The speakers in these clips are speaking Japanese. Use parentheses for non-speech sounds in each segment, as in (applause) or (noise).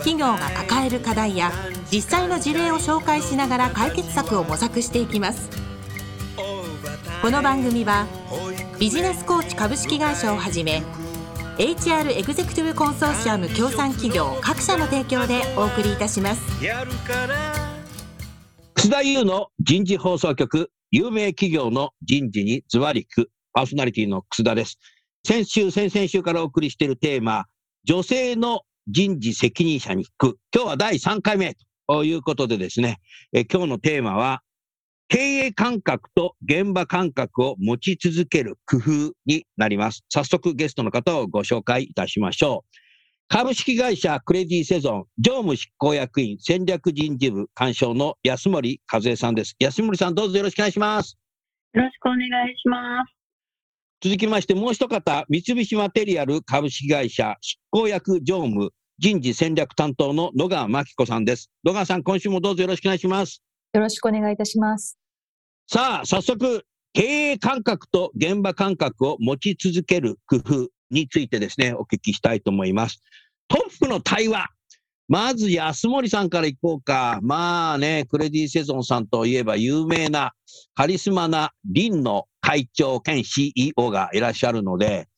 企業が抱える課題や実際の事例を紹介しながら解決策を模索していきます。この番組はビジネスコーチ株式会社をはじめ HR エグゼクティブコンソーシアム協賛企業各社の提供でお送りいたします。楠田優の人事放送局有名企業の人事にズバリくパーソナリティの楠田です。先週、先々週からお送りしているテーマ、女性の人事責任者に聞く。今日は第3回目ということでですね、え今日のテーマは、経営感覚と現場感覚を持ち続ける工夫になります。早速ゲストの方をご紹介いたしましょう。株式会社クレディセゾン常務執行役員戦略人事部干渉の安森和恵さんです。安森さんどうぞよろしくお願いします。よろしくお願いします。続きまして、もう一方、三菱マテリアル株式会社執行役常務人事戦略担当の野川真紀子さんです。野川さん、今週もどうぞよろしくお願いします。よろしくお願いいたします。さあ、早速、経営感覚と現場感覚を持ち続ける工夫についてですね、お聞きしたいと思います。トップの対話。まず安森さんからいこうか。まあね、クレディ・セゾンさんといえば有名なカリスマなリンの会長兼 CEO がいらっしゃるので、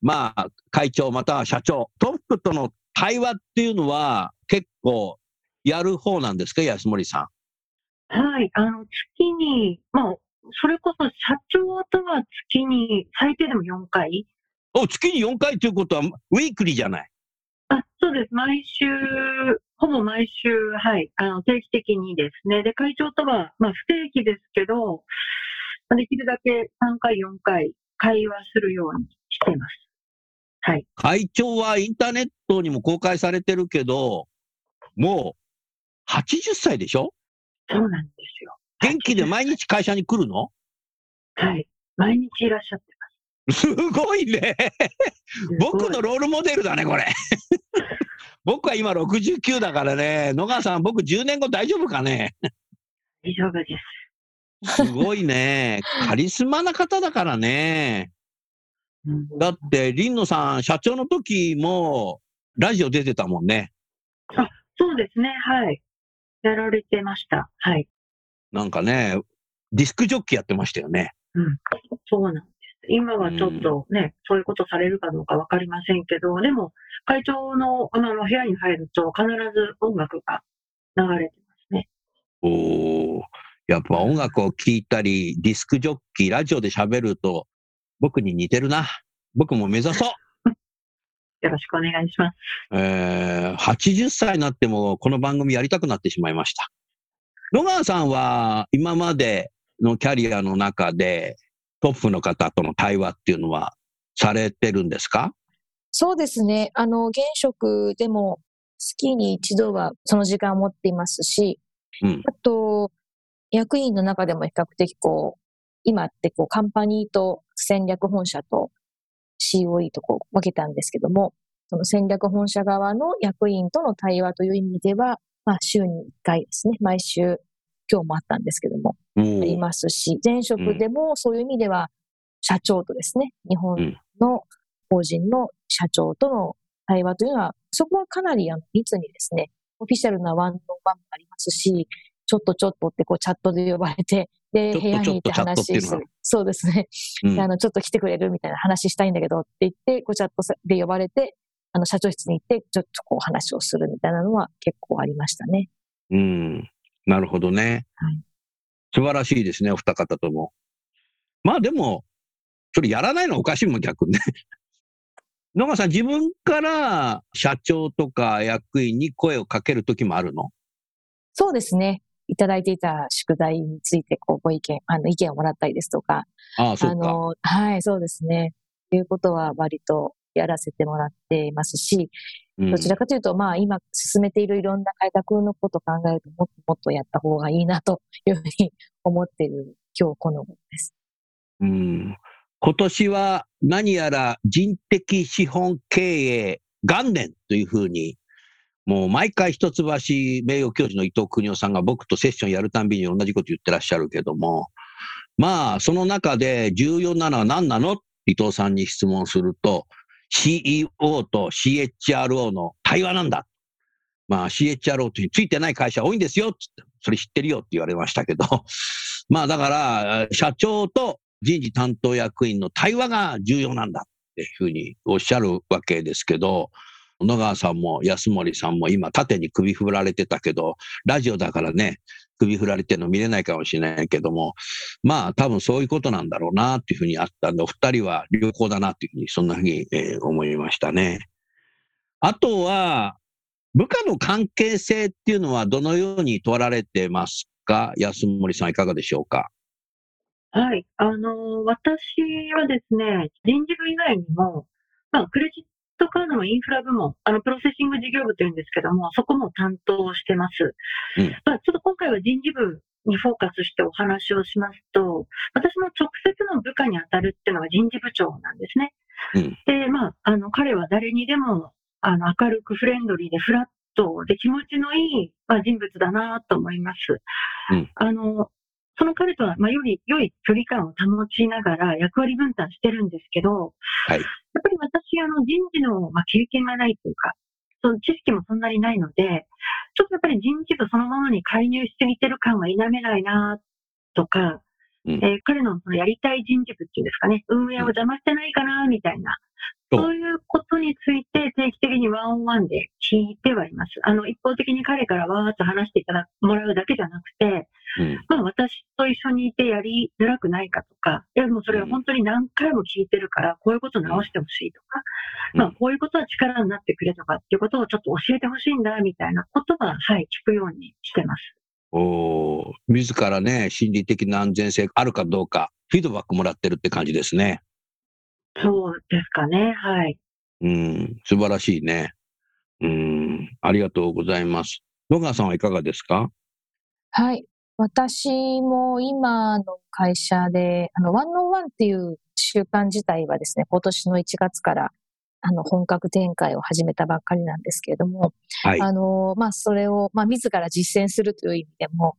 まあ、会長または社長、トップとの対話っていうのは結構やる方なんですか、安森さん。はい、あの、月に、まあ、それこそ社長とは月に最低でも4回。お、月に4回ということは、ウィークリーじゃない？あ、そうです。毎週、ほぼ毎週、はい、あの、定期的にですね。で、会長とは、まあ、不定期ですけど、できるだけ3回、4回、会話するようにしてます。はい。会長はインターネットにも公開されてるけど、もう、80歳でしょ？そうなんですよ。元気で毎日会社に来るの？はい。毎日いらっしゃってすごいね。僕のロールモデルだね、これ。(laughs) 僕は今69だからね。野川さん、僕10年後大丈夫かね？大丈夫です。すごいね。カリスマな方だからね。だって、林野さん、社長の時も、ラジオ出てたもんね。あ、そうですね。はい。やられてました。はい。なんかね、ディスクジョッキやってましたよね。うん。そうなん今はちょっとね、うん、そういうことされるかどうかわかりませんけど、でも、会長のあの部屋に入ると必ず音楽が流れてますね。おやっぱ音楽を聴いたり、ディスクジョッキー、ラジオで喋ると、僕に似てるな。僕も目指そう。(laughs) よろしくお願いします。えー、80歳になってもこの番組やりたくなってしまいました。野川さんは今までのキャリアの中でトップの方との対話っていうのはされてるんですか？そうですね。あの、現職でも月に一度はその時間を持っていますし、うん、あと、役員の中でも比較的こう、今ってこう、カンパニーと戦略本社と COE とこう分けたんですけども、その戦略本社側の役員との対話という意味では、まあ、週に1回ですね、毎週今日もあったんですけども、ありますし、前職でもそういう意味では、社長とですね、日本の法人の社長との対話というのは、そこはかなりあの密にですね、オフィシャルなワンオンワンもありますし、ちょっとちょっとってこうチャットで呼ばれて、で、部屋に行って話する。そうですね、うん、あの、ちょっと来てくれるみたいな話したいんだけどって言って、こうチャットで呼ばれて、あの、社長室に行って、ちょっとこう話をするみたいなのは結構ありましたね。うん。なるほどね。はい、素晴らしいですね、お二方とも。まあでも、それやらないのはおかしいもん、逆にね。(laughs) 野川さん、自分から社長とか役員に声をかけるときもあるの？そうですね。いただいていた宿題について、こう、ご意見、あの、意見をもらったりですとか。ああ、そうか。あの、はい、そうですね。ということは割とやらせてもらっていますし、どちらかというと、まあ今進めているいろんな改革のことを考えると、もっともっとやった方がいいなというふうに思っている今日この頃です。うん今年は何やら人的資本経営元年というふうに、もう毎回一橋名誉教授の伊藤邦夫さんが僕とセッションやるたんびに同じこと言ってらっしゃるけども、まあ、その中で重要なのは何なの？伊藤さんに質問すると、CEO と CHRO の対話なんだ。まあ CHRO というついてない会社多いんですよって、それ知ってるよって言われましたけど、(laughs) まあだから、社長と人事担当役員の対話が重要なんだっていうふうにおっしゃるわけですけど、野川さんも安森さんも今縦に首振られてたけど、ラジオだからね、首振られてるの見れないかもしれないけども、まあ多分そういうことなんだろうなっていうふうにあったんで、お二人は良好だなっていうふうに、そんなふうに、えー、思いましたね。あとは、部下の関係性っていうのはどのように取られてますか？安森さんいかがでしょうか？はい。あの、私はですね、人事部以外にも、まあ、クレジットカードのインフラ部門、あの、プロセッシング事業部というんですけども、そこも担当してます。うん、まあ、ちょっと今回は人事部にフォーカスしてお話をしますと、私の直接の部下に当たるっていうのが人事部長なんですね。うん、で、まあ、あの、彼は誰にでも、あの、明るくフレンドリーでフラットで気持ちのいい、まあ、人物だなと思います。うん、あの、その彼とは、まあ、より良い距離感を保ちながら役割分担してるんですけど、はい、やっぱり私、あの、人事の、まあ、経験がないというか、その知識もそんなにないので、ちょっとやっぱり人事部そのものに介入しすぎてる感は否めないなとか、うん、えー、彼のそのやりたい人事部っていうんですかね、運営を邪魔してないかなみたいな、そういうことについて定期的にワンオンワンで聞いてはいます。あの、一方的に彼からわーっと話していただもらうだけじゃなくて、うん、まあ私と一緒にいてやりづらくないかとか、いやもうそれは本当に何回も聞いてるから、こういうこと直してほしいとか、うん、まあこういうことは力になってくれとかっていうことをちょっと教えてほしいんだ、みたいなことは、はい、聞くようにしてます。お自らね、心理的な安全性あるかどうか、フィードバックもらってるって感じですね。そうですかね、はい。うん、素晴らしいね。うん、ありがとうございます。野川さんはいかがですか？はい。私も今の会社で、あの、ワンオンワンっていう習慣自体はですね、今年の1月からあの、本格展開を始めたばっかりなんですけれども、はい、あの、まあ、それを、まあ、自ら実践するという意味でも、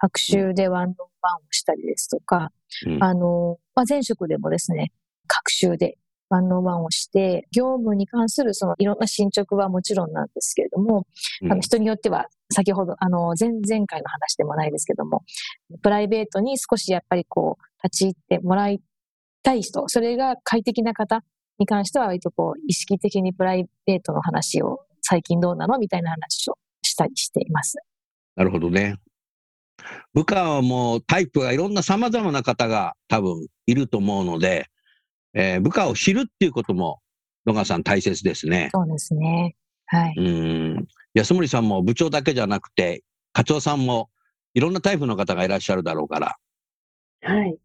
学習でワンオンワンをしたりですとか、うん、あの、まあ、前職でもですね、学習でワンワンをして、業務に関するそのいろんな進捗はもちろんなんですけれども、うん、あの人によっては、先ほど、あの、前々回の話でもないですけども、プライベートに少しやっぱりこう、立ち入ってもらいたい人、それが快適な方に関しては割とこう、意識的にプライベートの話を最近どうなのみたいな話をしたりしています。なるほどね。部下はもうタイプがいろんな様々な方が多分いると思うので、えー、部下を知るっていうことも野川さん大切ですね。そうですね。はい。うん。安森さんも部長だけじゃなくて、課長さんもいろんなタイプの方がいらっしゃるだろうから。はい。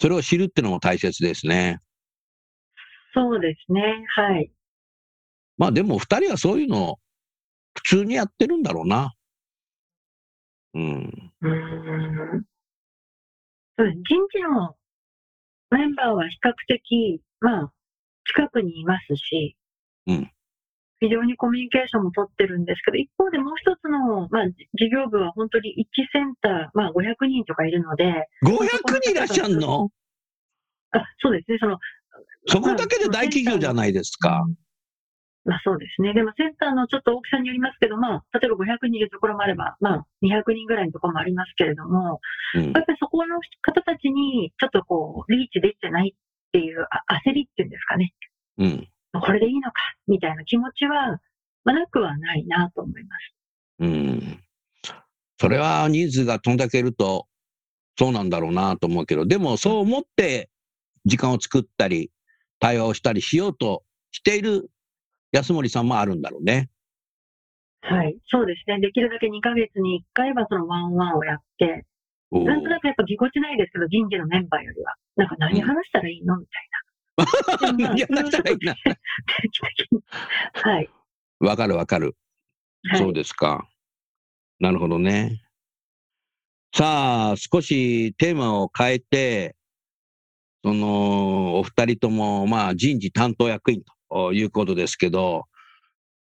それを知るっていうのも大切ですね。そうですね。はい。まあでも二人はそういうのを普通にやってるんだろうな。うん。うん。人事のメンバーは比較的、まあ、近くにいますし、うん。非常にコミュニケーションも取ってるんですけど、一方でもう一つの、まあ、事業部は本当に1センター、まあ、500人とかいるので。500人いらっしゃるの？あ、そうですね。その、そこだけで大企業じゃないですか。まあそうですね。でもセンターのちょっと大きさによりますけど、まあ、例えば500人いるところもあれば、まあ200人ぐらいのところもありますけれども、うん、やっぱりそこの方たちにちょっとこう、リーチできてないっていう焦りっていうんですかね。うん。これでいいのか、みたいな気持ちは、まあ、なくはないなと思います。うん。それはニーズがどんだけいると、そうなんだろうなと思うけど、でもそう思って時間を作ったり、対話をしたりしようとしている安森さんもあるんだろうね。はい、そうですね。できるだけ2ヶ月に1回はそのワンワンをやって、なんとなくやっぱぎこちないですけど、人事のメンバーよりは、なんか何話したらいいの？みたいやらなくちゃいけない。はい。わかるわかる。そうですか。なるほどね。さあ、少しテーマを変えて、その、お二人とも、まあ、人事担当役員ということですけど、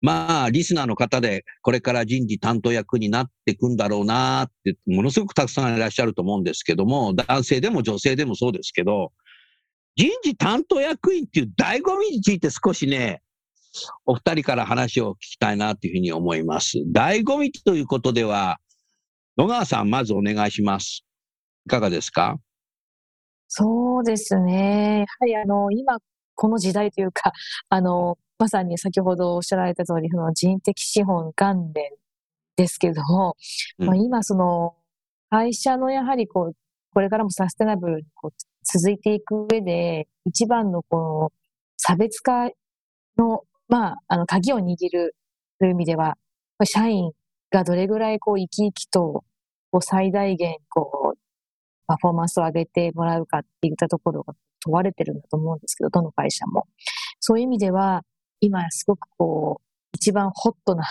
まあ、リスナーの方で、これから人事担当役になっていくんだろうなって、ものすごくたくさんいらっしゃると思うんですけども、男性でも女性でもそうですけど、人事担当役員っていう醍醐味について少しね、お二人から話を聞きたいなというふうに思います。醍醐味ということでは、野川さん、まずお願いします。いかがですか？そうですね。やはりあの、今、この時代というか、(laughs) あの、まさに先ほどおっしゃられた通り、その人的資本関連ですけれども、うん、まあ、今その、会社のやはりこう、これからもサステナブルにこう続いていく上で、一番のこの差別化の、まあ、あの、鍵を握るという意味では、社員がどれぐらいこう生き生きとこう最大限こうパフォーマンスを上げてもらうかっていったところが問われてるんだと思うんですけど、どの会社も。そういう意味では、今すごくこう、一番ホットな、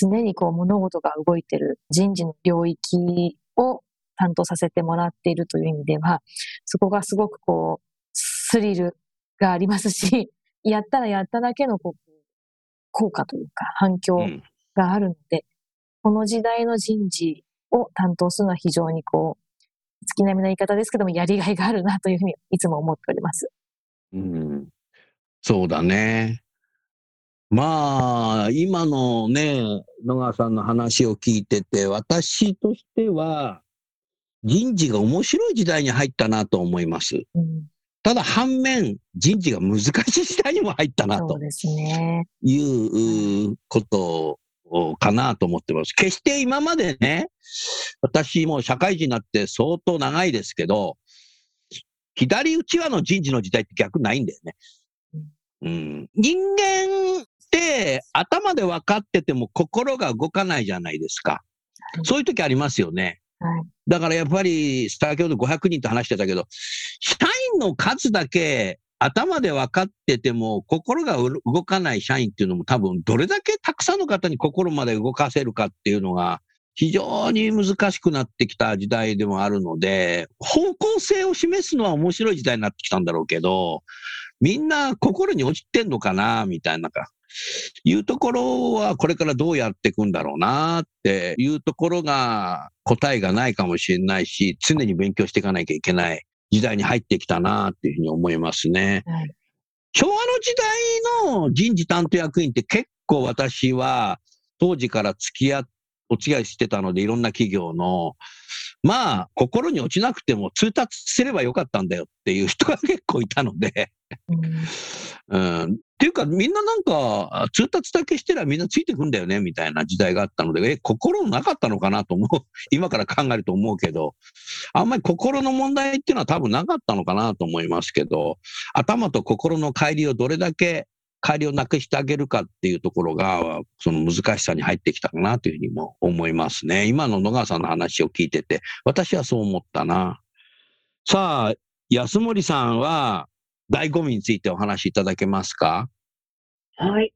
常にこう物事が動いてる人事の領域を担当させてもらっているという意味では、そこがすごくこう、スリルがありますし、(laughs) やったらやっただけのこう効果というか反響があるので、この時代の人事を担当するのは非常にこう、月並みな言い方ですけども、やりがいがあるなというふうにいつも思っております。うん、そうだね。まあ、今のね、野川さんの話を聞いてて、私としては、人事が面白い時代に入ったなと思います。うん、ただ反面、人事が難しい時代にも入ったなということかなと思ってます。決して今までね、私も社会人になって相当長いですけど、左打ち輪の人事の時代って逆ないんだよね。うん、人間って頭で分かってても心が動かないじゃないですか。そういう時ありますよね。だからやっぱり、先ほど500人と話してたけど、社員の数だけ頭で分かってても心が動かない社員っていうのも多分どれだけたくさんの方に心まで動かせるかっていうのが非常に難しくなってきた時代でもあるので、方向性を示すのは面白い時代になってきたんだろうけど、みんな心に落ちてんのかなみたいなかいうところはこれからどうやっていくんだろうなっていうところが答えがないかもしれないし、常に勉強していかなきゃいけない。時代に入ってきたなっていうふうに思いますね。はい、昭和の時代の人事担当役員って結構私は当時から付き合っお付き合いしてたので、いろんな企業の、まあ、心に落ちなくても通達すればよかったんだよっていう人が結構いたので。うん、っていうか、みんななんか、通達だけしてりゃみんなついてくんだよね、みたいな時代があったので、え、心なかったのかなと思う。(laughs) 今から考えると思うけど、あんまり心の問題っていうのは多分なかったのかなと思いますけど、頭と心の乖離をどれだけ帰りをなくしてあげるかっていうところが、その難しさに入ってきたかなというふうにも思いますね。今の野川さんの話を聞いてて、私はそう思ったな。さあ、安森さんは、醍醐味についてお話しいただけますか？はい。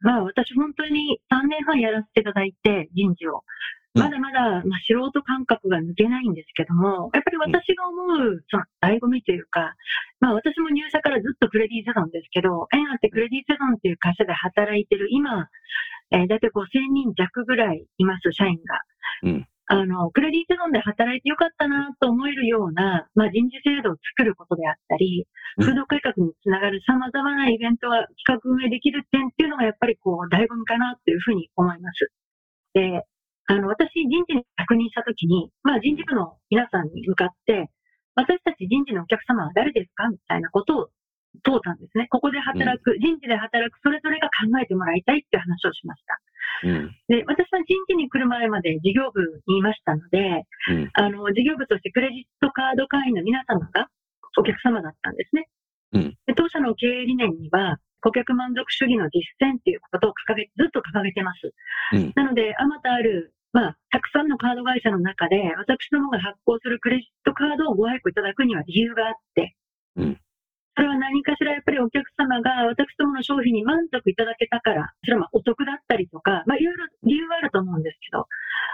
まあ、私本当に3年半やらせていただいて、人事を。まだまだ、まあ、素人感覚が抜けないんですけども、やっぱり私が思う、その、醍醐味というか、まあ、私も入社からずっとクレディセゾンですけど、縁あってクレディセゾンっていう会社で働いてる今、えー、だいたい5000人弱ぐらいいます、社員が。うんあの、クレディセゾンで働いてよかったなと思えるような、まあ、人事制度を作ることであったり、風土改革につながる様々なイベントは企画運営できる点っていうのがやっぱりこう、醍醐味かなというふうに思います。で、あの、私、人事に確認したときに、まあ、人事部の皆さんに向かって、私たち人事のお客様は誰ですかみたいなことを問うたんですね。ここで働く、うん、人事で働く、それぞれが考えてもらいたいっていう話をしました。うん、で私は人事に来る前まで事業部にいましたので、うん、あの事業部としてクレジットカード会員の皆様がお客様だったんですね。うん、で当社の経営理念には、顧客満足主義の実践ということを掲げ、ずっと掲げてます。なので、あまたあるまあ、たくさんのカード会社の中で、私どもが発行するクレジットカードをご愛顧いただくには理由があって、うん、それは何かしらやっぱりお客様が私どもの商品に満足いただけたから、それはまお得だったりとか、まあ、いろいろ理由があると思うんですけど、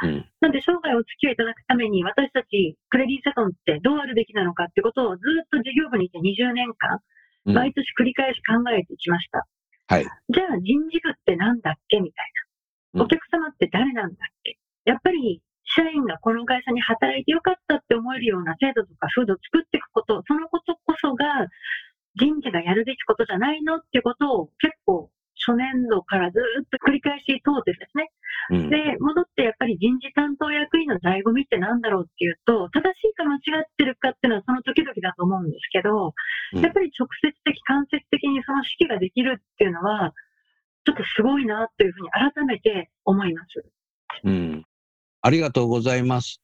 うん、なんで生涯お付き合いいただくために、私たちクレディセトンってどうあるべきなのかってことをずっと事業部にいて20年間、毎年繰り返し考えてきました。はい、じゃあ人事部ってなんだっけみたいな。お客様って誰なんだっけ。やっぱり社員がこの会社に働いてよかったって思えるような制度とか風土を作っていくこと、そのことこそが人事がやるべきことじゃないのっていうことを結構初年度からずっと繰り返し通ってですね、うん、で、戻ってやっぱり人事担当役員の醍醐味って何だろうっていうと、正しいか間違ってるかっていうのはその時々だと思うんですけど、うん、やっぱり直接的、間接的にその指揮ができるっていうのは、ちょっとすごいなというふうに改めて思います。うん。ありがとうございます。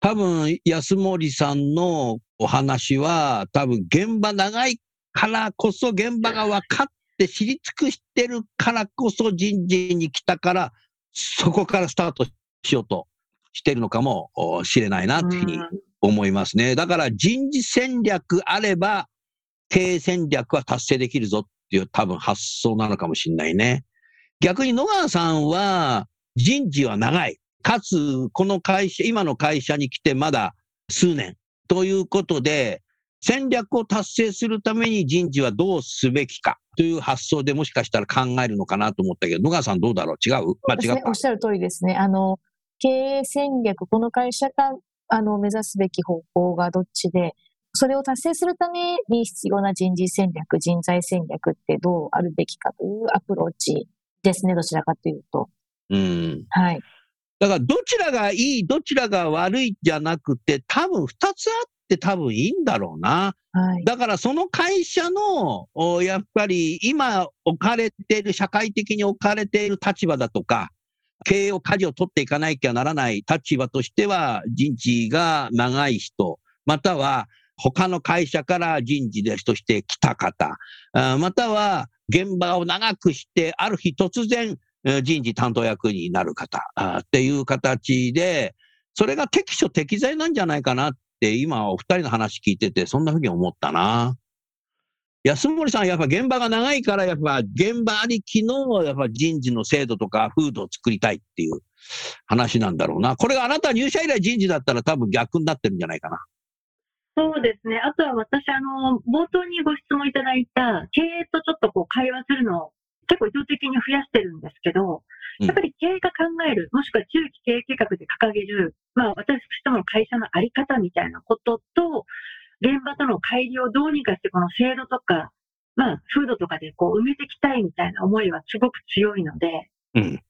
多分、安森さんのお話は、多分現場長いからこそ現場が分かって知り尽くしてるからこそ人事に来たから、そこからスタートしようとしてるのかもしれないなというふうに思いますね。だから人事戦略あれば、経営戦略は達成できるぞっていう多分発想なのかもしれないね。逆に野川さんは人事は長い。かつ、この会社、今の会社に来てまだ数年ということで、戦略を達成するために人事はどうすべきかという発想でもしかしたら考えるのかなと思ったけど、野川さんどうだろう？違う？まあ、違う、ね、おっしゃる通りですね。あの、経営戦略、この会社があの目指すべき方向がどっちで、それを達成するために必要な人事戦略、人材戦略ってどうあるべきかというアプローチですね、どちらかというと。うん。はい。だからどちらがいい、どちらが悪いじゃなくて、多分二つあって多分いいんだろうな。はい、だからその会社の、やっぱり今置かれている、社会的に置かれている立場だとか、経営を舵を取っていかなきゃならない立場としては、人事が長い人、または他の会社から人事でとして来た方、または現場を長くして、ある日突然人事担当役になる方っていう形で、それが適所適材なんじゃないかなって今お二人の話聞いててそんなふうに思ったな。安森さん、やっぱ現場が長いから、やっぱ現場ありきのやっぱ人事の制度とか風土を作りたいっていう話なんだろうな。これがあなた入社以来人事だったら多分逆になってるんじゃないかな。そうですね。あとは私、あの、冒頭にご質問いただいた、経営とちょっとこう会話するのを結構意図的に増やしてるんですけど、やっぱり経営が考える、もしくは中期経営計画で掲げる、まあ私としても会社のあり方みたいなことと、現場との乖離をどうにかしてこの制度とか、まあ風土とかでこう埋めていきたいみたいな思いはすごく強いので、うん、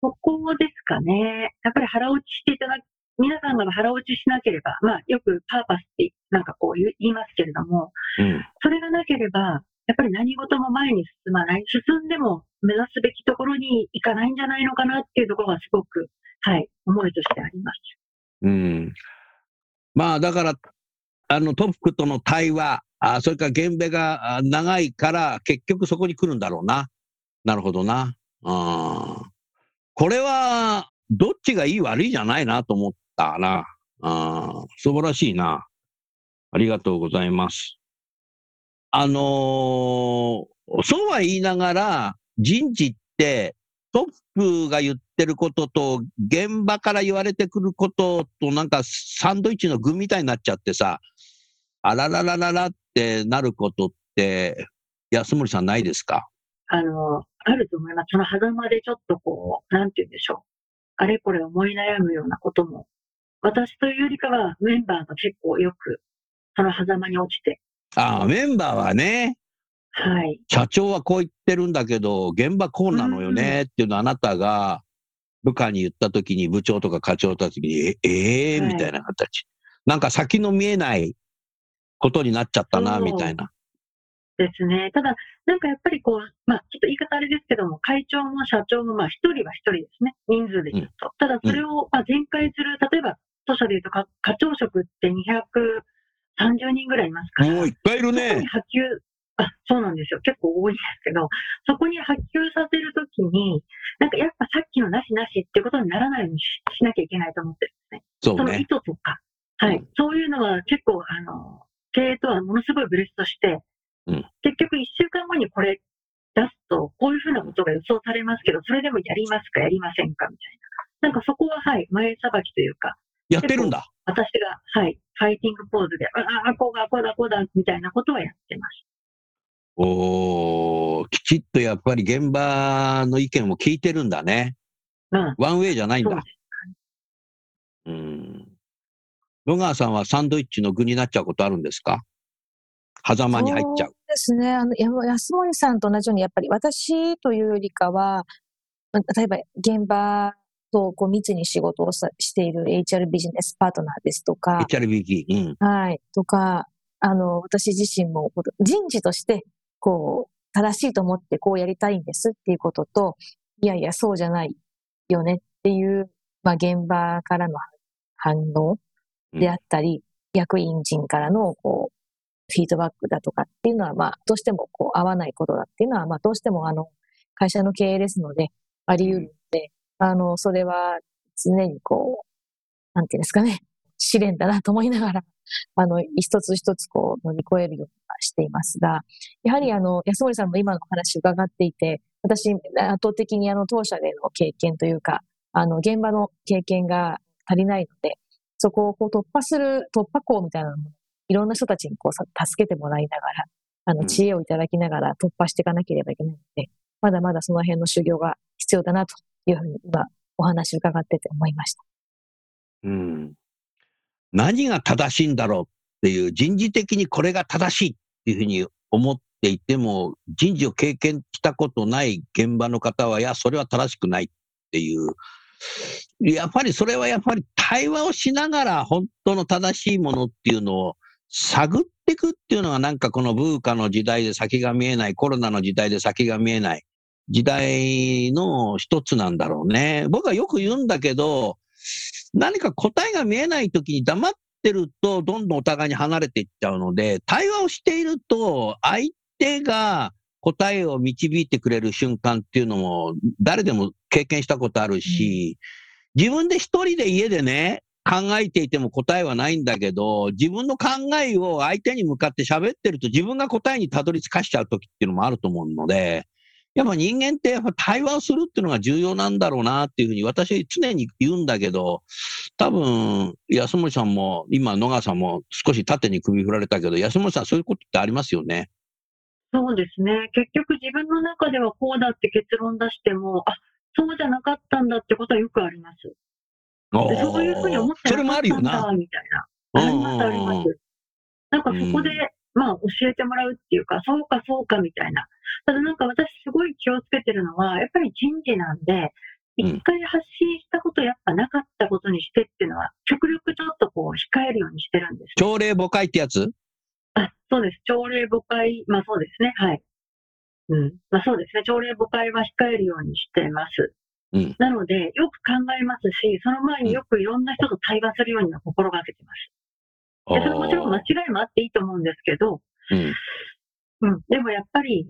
そこですかね。やっぱり腹落ちしていただく、皆さんが腹落ちしなければ、まあよくパーパスってなんかこう言いますけれども、うん、それがなければ、やっぱり何事も前に進まない、進んでも目指すべきところに行かないんじゃないのかなっていうところがすごく、はい、思いとしてあります。うん。まあ、だから、あの、トップとの対話、あそれから現場が長いから、結局そこに来るんだろうな。なるほどな。あこれは、どっちがいい悪いじゃないなと思ったな。あ素晴らしいな。ありがとうございます。あのー、そうは言いながら、人事ってトップが言ってることと、現場から言われてくることと、なんかサンドイッチの具みたいになっちゃってさ、あらららららってなることって、安森さんないですか？あの、あると思います。その狭間でちょっとこう、なんて言うんでしょう。あれこれ思い悩むようなことも、私というよりかはメンバーが結構よく、その狭間に落ちてああ、メンバーはね。はい。社長はこう言ってるんだけど、現場こうなのよねっていうのをあなたが部下に言ったときに、部長とか課長たちに、ええー、みたいな形。なんか先の見えないことになっちゃったな、みたいな。ですね。ただ、なんかやっぱりこう、まあ、ちょっと言い方あれですけども、会長も社長も、まあ、一人は一人ですね。人数で言うと。うん、ただ、それを、まあ、全開する、例えば、当社で言うと課長職って200、30人ぐらいいますから。もういっぱいいるね。波及、あ、そうなんですよ。結構多いんですけど、そこに波及させるときに、なんかやっぱさっきのなしなしってことにならないようにしなきゃいけないと思ってるんですね。そうね。その意図とか。はい。うん、そういうのは結構、あの、経営とはものすごいブレストして、うん、結局1週間後にこれ出すと、こういうふうなことが予想されますけど、それでもやりますか、やりませんかみたいな。なんかそこは、はい、前さばきというか、やってるんだ。私が、はい、ファイティングポーズで、ああ、こうだ、こうだ、こうだ、みたいなことはやってます。おきちっとやっぱり現場の意見を聞いてるんだね。うん。ワンウェイじゃないんだ。うん。野川さんはサンドイッチの具になっちゃうことあるんですか？狭間に入っちゃう。そうですね。あの、安森さんと同じように、やっぱり私というよりかは、例えば現場とこう密に仕事をしている HR ビジネスパートナーですとか、HRBG、うん。はい。とか、あの、私自身も人事として、こう、正しいと思ってこうやりたいんですっていうことと、いやいや、そうじゃないよねっていう、まあ、現場からの反応であったり、うん、役員陣からの、こう、フィードバックだとかっていうのは、まあ、どうしてもこう合わないことだっていうのは、まあ、どうしてもあの、会社の経営ですので、あり得るあの、それは常にこう、なんていうんですかね、(laughs) 試練だなと思いながら、(laughs) あの、一つ一つこう乗り越えるようにしていますが、やはりあの、安森さんの今の話伺っていて、私、圧倒的にあの、当社での経験というか、あの、現場の経験が足りないので、そこをこう突破する、突破口みたいなのも、いろんな人たちにこう助けてもらいながら、あの、知恵をいただきながら突破していかなければいけないので、まだまだその辺の修行が必要だなというふうに今、お話伺ってて思いました。うん。何が正しいんだろうっていう、人事的にこれが正しいっていうふうに思っていても、人事を経験したことない現場の方は、いや、それは正しくないっていう、やっぱりそれはやっぱり対話をしながら本当の正しいものっていうのを探っていくっていうのがなんかこのブーカの時代で先が見えない、コロナの時代で先が見えない時代の一つなんだろうね。僕はよく言うんだけど、何か答えが見えないときに黙ってるとどんどんお互いに離れていっちゃうので、対話をしていると相手が答えを導いてくれる瞬間っていうのも誰でも経験したことあるし、自分で一人で家でね、考えていても答えはないんだけど、自分の考えを相手に向かって喋ってると自分が答えにたどり着かしちゃう時っていうのもあると思うので、やっぱ人間ってやっぱ対話をするっていうのが重要なんだろうなっていうふうに私常に言うんだけど、多分安森さんも今野川さんも少し縦に首振られたけど、安森さんそういうことってありますよね？そうですね。結局自分の中ではこうだって結論出しても、あ、そうじゃなかったんだってことはよくあります。そういうふうに思ってなかったんだ、みたいな。あります、あります。なんかそこで、まあ教えてもらうっていうか、そうかそうかみたいな。ただなんか私すごい気をつけてるのは、やっぱり人事なんで、一回発信したことやっぱなかったことにしてっていうのは、極力ちょっとこう控えるようにしてるんです。朝礼誤解ってやつ？あ、そうです。朝礼誤解、まあそうですね。はい。うん。まあそうですね。朝礼誤解は控えるようにしてます。うん、なので、よく考えますし、その前によくいろんな人と対話するようには心がけてます。でそれもちろん間違いもあっていいと思うんですけど、うん、うん、でもやっぱり、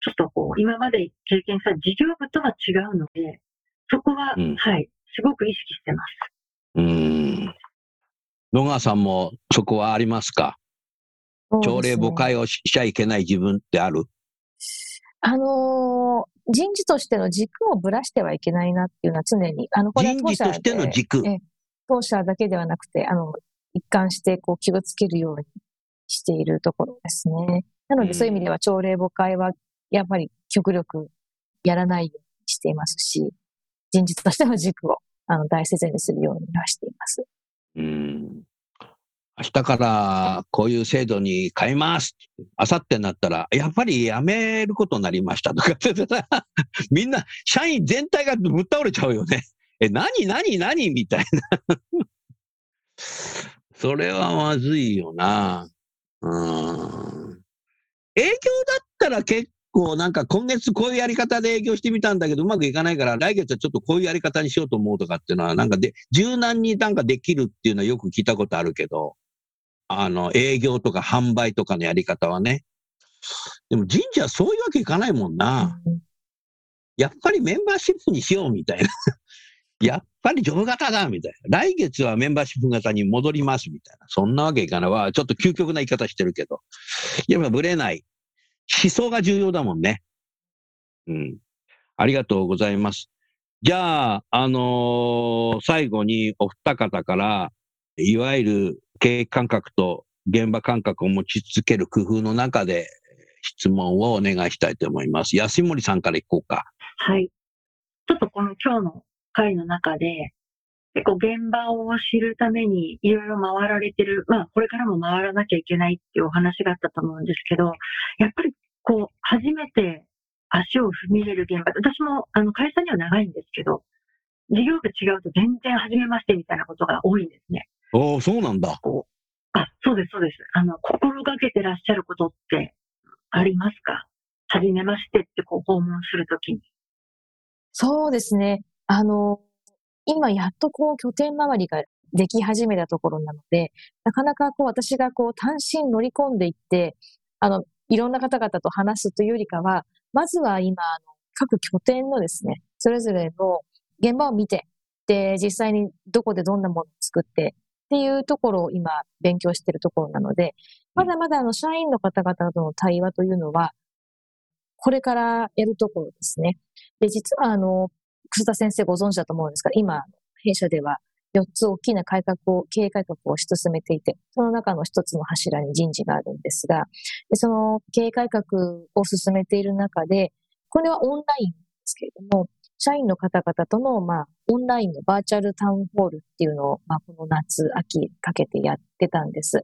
ちょっとこう、今まで経験した事業部とは違うので、そこは、うん、はい、すごく意識してます。うん。野川さんもそこはありますか？朝礼誤解をしちゃいけない自分ってある？あのー人事としての軸をぶらしてはいけないなっていうのは常に、あの、これは当社人事としての軸。当社だけではなくて、あの、一貫してこう気をつけるようにしているところですね。なのでそういう意味では朝礼誤解はやっぱり極力やらないようにしていますし、人事としての軸をあの大切にするようにはしています。うん明日からこういう制度に変えますあさってになったら、やっぱりやめることになりましたとか (laughs) みんな、社員全体がぶっ倒れちゃうよね。え、何何何？みたいなそれはまずいよな。うん。営業だったら結構なんか今月こういうやり方で営業してみたんだけどうまくいかないから来月はちょっとこういうやり方にしようと思うとかっていうのはなんかで柔軟になんかできるっていうのはよく聞いたことあるけど、あの、営業とか販売とかのやり方はね。でも神社はそういうわけいかないもんな。やっぱりメンバーシップにしようみたいな。やっぱりジョブ型だみたいな。来月はメンバーシップ型に戻りますみたいな。そんなわけいかないわ。ちょっと究極な言い方してるけど。やっぱぶれない。思想が重要だもんね。うん。ありがとうございます。じゃあ、あのー、最後にお二方から、いわゆる経営感覚と現場感覚を持ち続ける工夫の中で質問をお願いしたいと思います。安森さんからいこうか。はい。ちょっとこの今日の会の中で、結構現場を知るためにいろいろ回られてる、まあこれからも回らなきゃいけないっていうお話があったと思うんですけど、やっぱりこう初めて足を踏み入れる現場、私もあの会社には長いんですけど、事業部違うと全然初めましてみたいなことが多いんですね。おそうなんだ。あ、そうです、そうです。あの、心がけてらっしゃることってありますか？初めましてってこう訪問するときに。そうですね。あの、今やっとこう拠点周りができ始めたところなので、なかなかこう私がこう単身乗り込んでいって、あの、いろんな方々と話すというよりかは、まずは今、あの、各拠点のですね、それぞれの現場を見て、で、実際にどこでどんなものを作って、っていうところを今勉強しているところなので、まだまだあの社員の方々との対話というのは、これからやるところですね。で、実はあの、楠田先生ご存知だと思うんですが、今、弊社では4つ大きな改革を、経営改革を推し進めていて、その中の一つの柱に人事があるんですが、でその経営改革を進めている中で、これはオンラインですけれども、社員の方々との、まあ、オンラインのバーチャルタウンホールっていうのを、まあ、この夏、秋かけてやってたんです。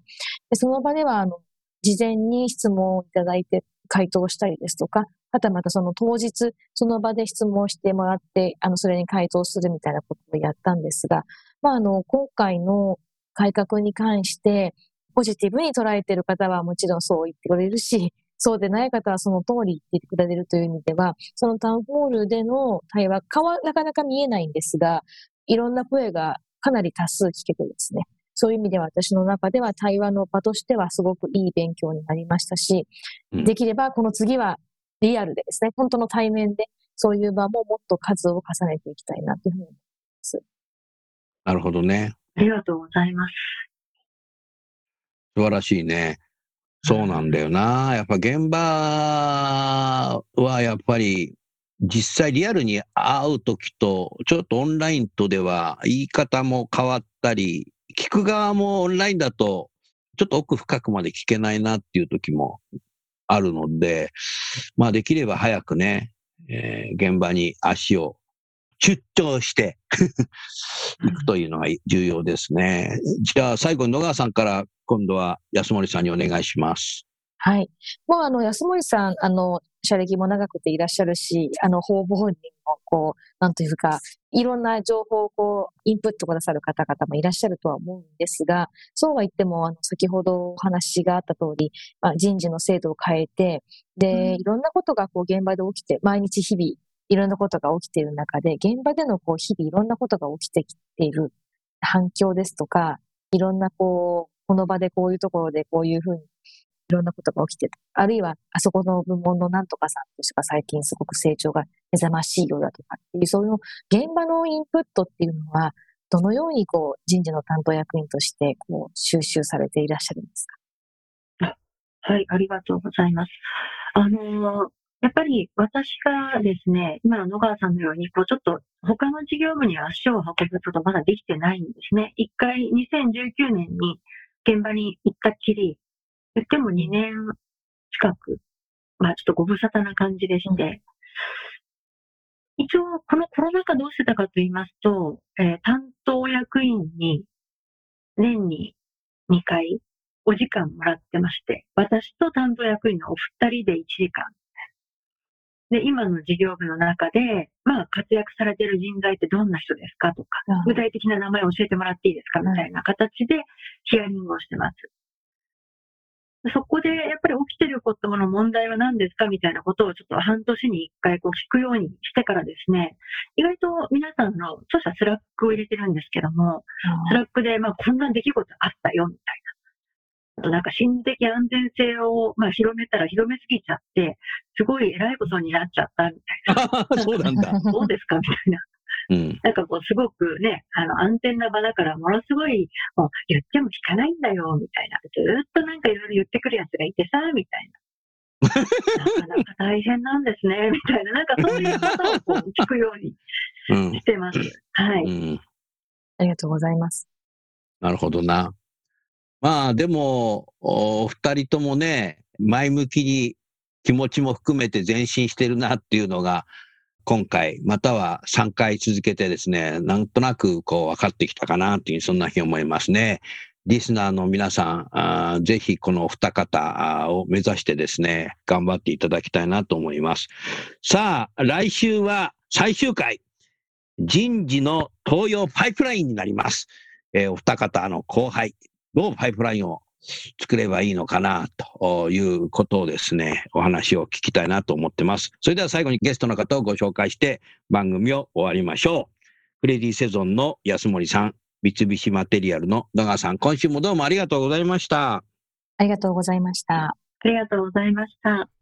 でその場では、あの、事前に質問をいただいて回答したりですとか、はたまたその当日、その場で質問してもらって、あの、それに回答するみたいなことをやったんですが、まあ、あの、今回の改革に関して、ポジティブに捉えている方はもちろんそう言ってくれるし、そうでない方はその通り言ってくれるという意味では、そのタウンホールでの対話、顔はなかなか見えないんですが、いろんな声がかなり多数聞けてですね、そういう意味では私の中では対話の場としてはすごくいい勉強になりましたし、できればこの次はリアルでですね、本当の対面でそういう場ももっと数を重ねていきたいなというふうに思います。なるほどね。ありがとうございます。素晴らしいね。そうなんだよな。やっぱ現場はやっぱり実際リアルに会うときと、ちょっとオンラインとでは言い方も変わったり、聞く側もオンラインだと、ちょっと奥深くまで聞けないなっていう時もあるので、まあできれば早くね、えー、現場に足を出張して行くというのが重要ですね。じゃあ最後に野川さんから今度は安森さんにお願いします。はい。もうあの、安森さん、あの、社歴も長くていらっしゃるし、あの、方々にも、こう、なんというか、いろんな情報をこう、インプットくださる方々もいらっしゃるとは思うんですが、そうは言っても、あの、先ほどお話があった通り、まあ、人事の制度を変えて、で、いろんなことがこう、現場で起きて、毎日日々、いろんなことが起きている中で、現場でのこう、日々いろんなことが起きてきている反響ですとか、いろんなこう、この場でこういうところでこういうふうにいろんなことが起きてた。あるいは、あそこの部門のなんとかさんとしか最近すごく成長が目覚ましいようだとかっていう、そういう現場のインプットっていうのは、どのようにこう人事の担当役員としてこう収集されていらっしゃるんですか？はい、ありがとうございます。あのやっぱり私がですね、今の野川さんのように、こうちょっと他の事業部に足を運ぶことまだできてないんですね。一回2019年に現場に行ったっきり、言っても2年近く、まあちょっとご無沙汰な感じでして、一応このコロナ禍どうしてたかと言いますと、えー、担当役員に年に2回お時間もらってまして、私と担当役員のお二人で1時間。で、今の事業部の中で、まあ、活躍されている人材ってどんな人ですかとか、具体的な名前を教えてもらっていいですかみたいな形でヒアリングをしてます。そこでやっぱり起きてることの問題は何ですかみたいなことをちょっと半年に一回こう聞くようにしてからですね、意外と皆さんの著者 Slack を入れてるんですけども、 Slack でまあこんな出来事あったよみたいな。あとなんか心理的安全性をまあ広めたら広めすぎちゃって、すごい偉いことになっちゃったみたいな。(laughs) そうなんだ。どうですかみたいな。うん、なんかこう、すごくね、あの、安全な場だから、ものすごい、もう、言っても聞かないんだよ、みたいな。ずっとなんかいろいろ言ってくるやつがいてさ、みたいな。(laughs) なかなか大変なんですね、みたいな、なんかそういうことをこう聞くようにしてます。うん、はい、うん。ありがとうございます。なるほどな。まあでも、お二人ともね、前向きに気持ちも含めて前進してるなっていうのが、今回、または3回続けてですね、なんとなくこう分かってきたかなっていう、そんなふうに思いますね。リスナーの皆さん、あぜひこのお二方を目指してですね、頑張っていただきたいなと思います。さあ、来週は最終回、人事の東洋パイプラインになります。えー、お二方の後輩、どうパイプラインを作ればいいのかなということをですね、お話を聞きたいなと思ってます。それでは最後にゲストの方をご紹介して番組を終わりましょう。フレディセゾンの安森さん、三菱マテリアルの野川さん、今週もどうもありがとうございました。ありがとうございました。ありがとうございました。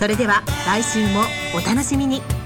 それでは来週もお楽しみに。